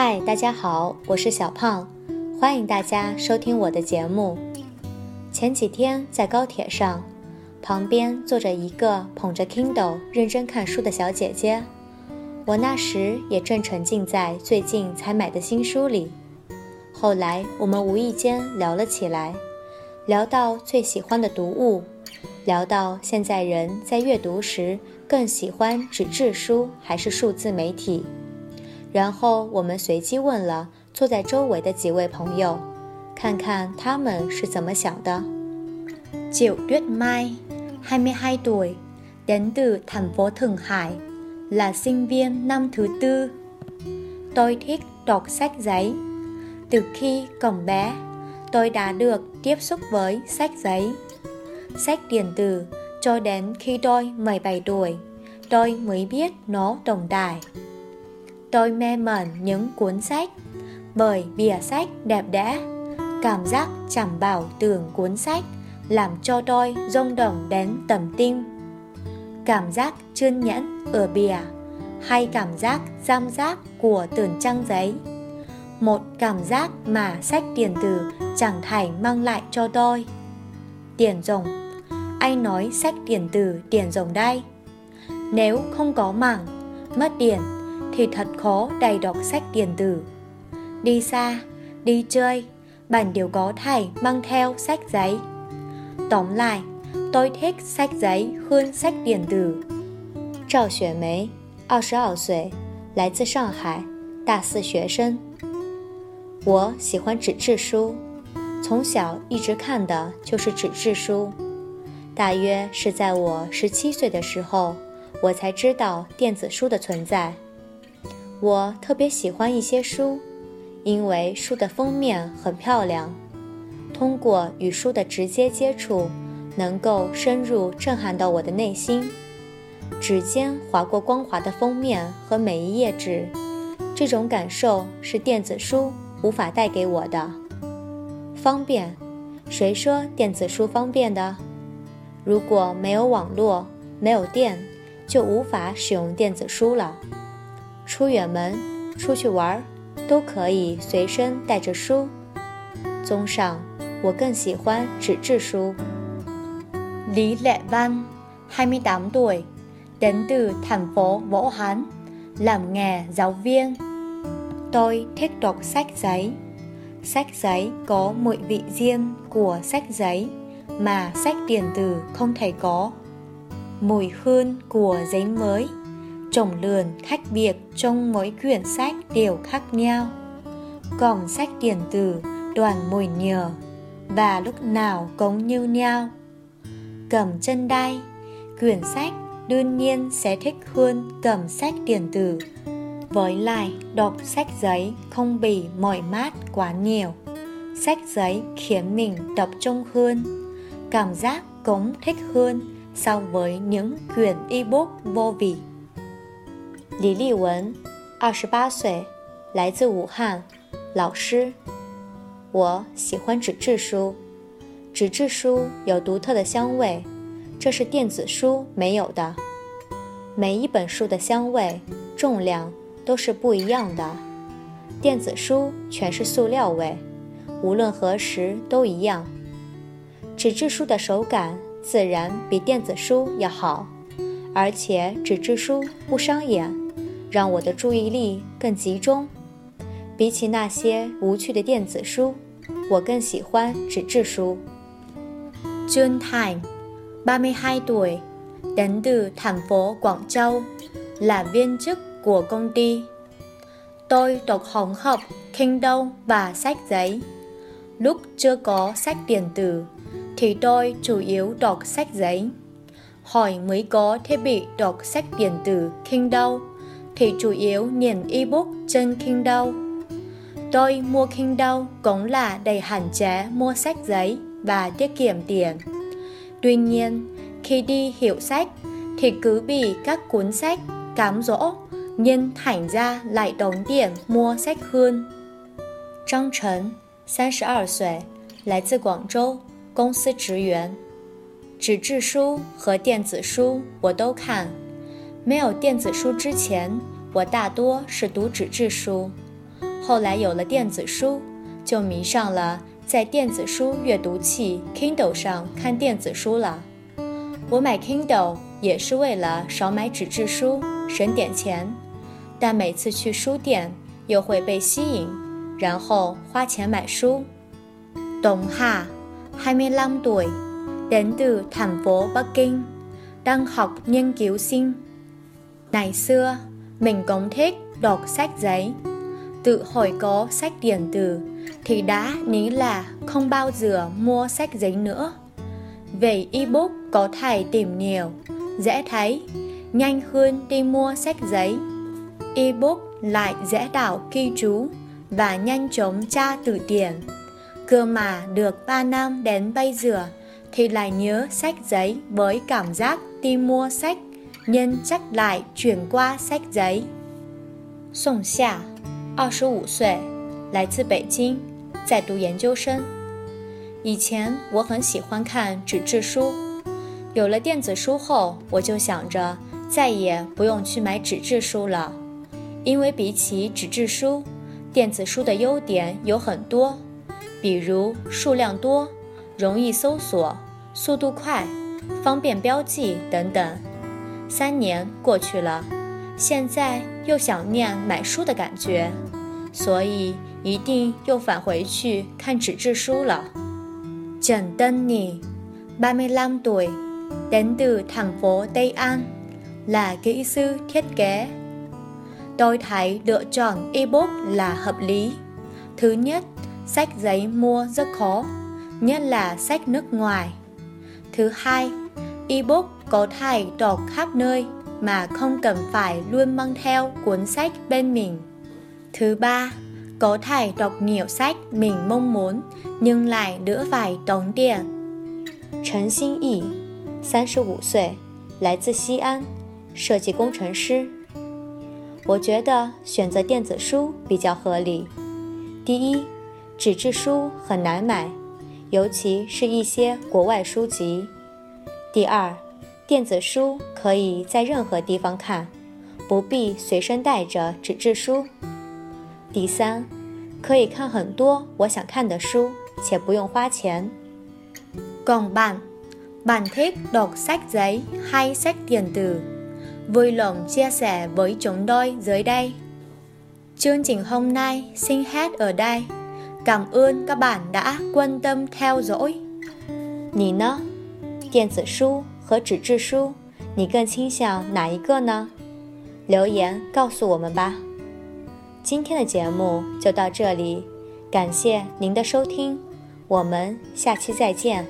嗨，大家好，我是小胖，欢迎大家收听我的节目。前几天在高铁上，旁边坐着一个捧着 Kindle 认真看书的小姐姐，我那时也正沉浸在最近才买的新书里。后来我们无意间聊了起来，聊到最喜欢的读物，聊到现在人在阅读时更喜欢纸质书还是数字媒体。然后我们随机问了坐在周围的几位朋友，看看他们是怎么想的。Triệu Tuyết Mai, 22 tuổi, đến từ thành phố Thượng Hải, là sinh viên năm thứ tư. Tôi thích đọc sách giấy. Từ khi còn bé, tôi đã được tiếp xúc với sách giấy. Sách điện tử cho đến khi tôi 17 tuổi, tôi mới biết nó tồn tại. Tôi mê mẩn những cuốn sách, bởi bìa sách đẹp đẽ. Cảm giác chạm bảo tường cuốn sách làm cho tôi rung động đến tầm tim. Cảm giác trơn nhẫn ở bìa hay cảm giác giam giác của tường trang giấy. Một cảm giác mà sách tiền từ chẳng thể mang lại cho tôi. Tiền rồng Anh nói sách tiền từ tiền rồng đây. Nếu không có mảng, mất tiền thì thật khó đầy đọc sách điện tử. Đi xa, đi chơi, bạn đều có thể mang theo sách giấy. Tóm lại, tôi thích sách giấy hơn sách điện tử. 赵雪梅，二十二岁，来自上海，大四学生。我喜欢纸质书，从小一直看的就是纸质书。大约是在我十七岁的时候，我才知道电子书的存在。 我特别喜欢一些书，因为书的封面很漂亮。通过与书的直接接触，能够深入震撼到我的内心。指尖划过光滑的封面和每一页纸，这种感受是电子书无法带给我的。方便，谁说电子书方便的？如果没有网络，没有电，就无法使用电子书了。出远门、出去玩，都可以随身带着书。综上，我更喜欢纸质书。Lý Lệ Văn, 28 tuổi, đến từ thành phố Vũ Hán, làm nghề giáo viên. Tôi thích đọc sách giấy. Sách giấy có mùi vị riêng của sách giấy mà sách điện tử không thể có. Mùi hương của giấy mới trồng lườn khác biệt trong mỗi quyển sách đều khác nhau. Còn sách điện tử đoàn mùi nhờ và lúc nào cũng như nhau. Cầm chân đai quyển sách đương nhiên sẽ thích hơn cầm sách điện tử. Với lại, đọc sách giấy không bị mỏi mát quá nhiều. Sách giấy khiến mình tập trung hơn, cảm giác cũng thích hơn so với những quyển ebook vô vị. 李丽文，二十八岁，来自武汉，老师。我喜欢纸质书，纸质书有独特的香味，这是电子书没有的。每一本书的香味、重量都是不一样的，电子书全是塑料味，无论何时都一样。纸质书的手感自然比电子书要好，而且纸质书不伤眼。让我的注意力更集中。比起那些无趣的电子书，我更喜欢纸质书。Jun Thành, 32 tuổi, đến từ thành phố Quảng Châu, là viên chức của công ty. Tôi đọc hỗn hợp Kindle và sách giấy. Lúc chưa có sách điện tử, thì tôi chủ yếu đọc sách giấy. Hỏi mới có thiết bị đọc sách điện tử Kindle thì chủ yếu nhìn ebook trên Kindle. Tôi mua Kindle cũng là đầy hạn chế mua sách giấy và tiết kiệm tiền. Tuy nhiên, khi đi hiệu sách thì cứ bị các cuốn sách cám dỗ nhưng thành ra lại tốn tiền mua sách hơn. Trang Trần, 32岁，来自广州，公司职员。纸质书和电子书我都看。 没有电子书之前，我大多是读纸质书。后来有了电子书，就迷上了在电子书阅读器 Kindle 上看电子书了。我买 Kindle 也是为了少買紙質書，省點錢。但每次去書店又會被吸引，然後花錢買書。Đồng Hà, 25 tuổi, đến từ thành phố Bắc Kinh, đang học nghiên cứu sinh. Ngày xưa, mình cũng thích đọc sách giấy. Tự hồi có sách điện tử thì đã nghĩ là không bao giờ mua sách giấy nữa. Về ebook có thể tìm nhiều, dễ thấy, nhanh hơn đi mua sách giấy. Ebook lại dễ đảo ghi chú và nhanh chóng tra từ điển. Cơ mà được 3 năm đến bây giờ thì lại nhớ sách giấy với cảm giác đi mua sách nên chắc lại chuyển qua sách giấy. 宋夏，二十五岁，来自北京，在读研究生。以前我很喜欢看纸质书，有了电子书后，我就想着再也不用去买纸质书了，因为比起纸质书，电子书的优点有很多，比如数量多、容易搜索、速度快、方便标记等等。三年过去了。现在又想念买书的感觉，所以一定又返回去看纸质书了。Trần Tân Nhi, 35 tuổi, đến từ thành phố Tây An, là kỹ sư thiết kế. Tôi thấy lựa chọn ebook là hợp lý. Thứ nhất, sách giấy mua rất khó, nhất là sách nước ngoài. Thứ hai, ebook có thể đọc khắp nơi mà không cần phải luôn mang theo cuốn sách bên mình. Thứ ba, có thể đọc nhiều sách mình mong muốn nhưng lại đỡ phải tốn tiền. Trần Xin Yi, 35岁，来自西安，设计工程师。我觉得选择电子书比较合理。第一，纸质书很难买，尤其是一些国外书籍。第二， 电子书可以在任何地方看，不必随身带着纸质书。第三，可以看很多我想看的书，且不用花钱。Còn bạn, bạn thích đọc sách giấy hay sách điện tử? Vui lòng chia sẻ với chúng tôi dưới đây. Chương trình hôm nay xin hết ở đây. Cảm ơn các bạn đã quan tâm theo dõi. 你呢？电子书 和纸质书，你更倾向哪一个呢？留言告诉我们吧。今天的节目就到这里，感谢您的收听，我们下期再见。